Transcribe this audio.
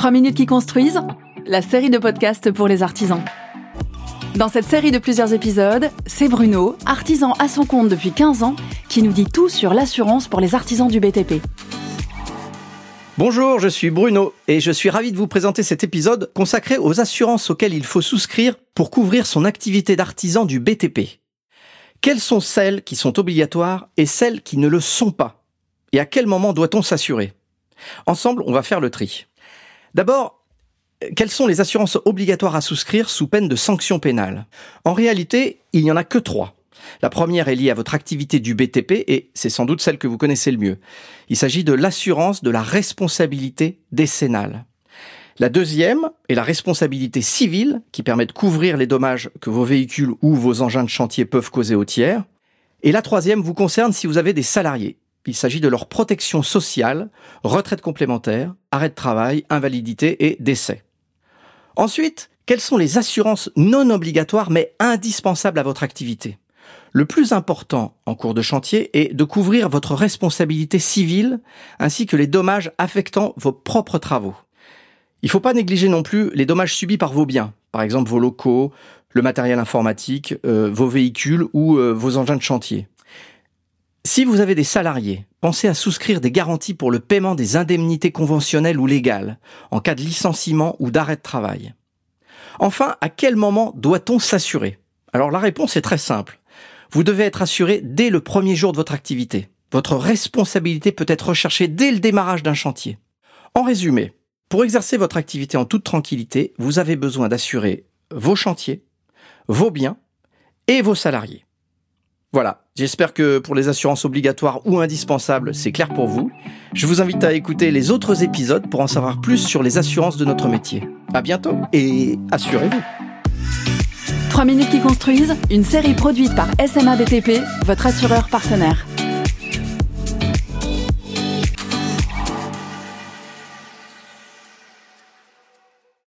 3 minutes qui construisent, la série de podcasts pour les artisans. Dans cette série de plusieurs épisodes, c'est Bruno, artisan à son compte depuis 15 ans, qui nous dit tout sur l'assurance pour les artisans du BTP. Bonjour, je suis Bruno et je suis ravi de vous présenter cet épisode consacré aux assurances auxquelles il faut souscrire pour couvrir son activité d'artisan du BTP. Quelles sont celles qui sont obligatoires et celles qui ne le sont pas? Et à quel moment doit-on s'assurer? Ensemble, on va faire le tri. D'abord, quelles sont les assurances obligatoires à souscrire sous peine de sanctions pénales En réalité, il n'y en a que trois. La première est liée à votre activité du BTP et c'est sans doute celle que vous connaissez le mieux. Il s'agit de l'assurance de la responsabilité décennale. La deuxième est la responsabilité civile qui permet de couvrir les dommages que vos véhicules ou vos engins de chantier peuvent causer aux tiers. Et la troisième vous concerne si vous avez des salariés. Il s'agit de leur protection sociale, retraite complémentaire, arrêt de travail, invalidité et décès. Ensuite, quelles sont les assurances non obligatoires mais indispensables à votre activité? Le plus important en cours de chantier est de couvrir votre responsabilité civile ainsi que les dommages affectant vos propres travaux. Il ne faut pas négliger non plus les dommages subis par vos biens, par exemple vos locaux, le matériel informatique, euh, vos véhicules ou euh, vos engins de chantier. Si vous avez des salariés, pensez à souscrire des garanties pour le paiement des indemnités conventionnelles ou légales en cas de licenciement ou d'arrêt de travail. Enfin, à quel moment doit-on s'assurer? Alors la réponse est très simple. Vous devez être assuré dès le premier jour de votre activité. Votre responsabilité peut être recherchée dès le démarrage d'un chantier. En résumé, pour exercer votre activité en toute tranquillité, vous avez besoin d'assurer vos chantiers, vos biens et vos salariés. Voilà, j'espère que pour les assurances obligatoires ou indispensables, c'est clair pour vous. Je vous invite à écouter les autres épisodes pour en savoir plus sur les assurances de notre métier. À bientôt et assurez-vous. 3 minutes qui construisent, une série produite par SMA BTP, votre assureur partenaire.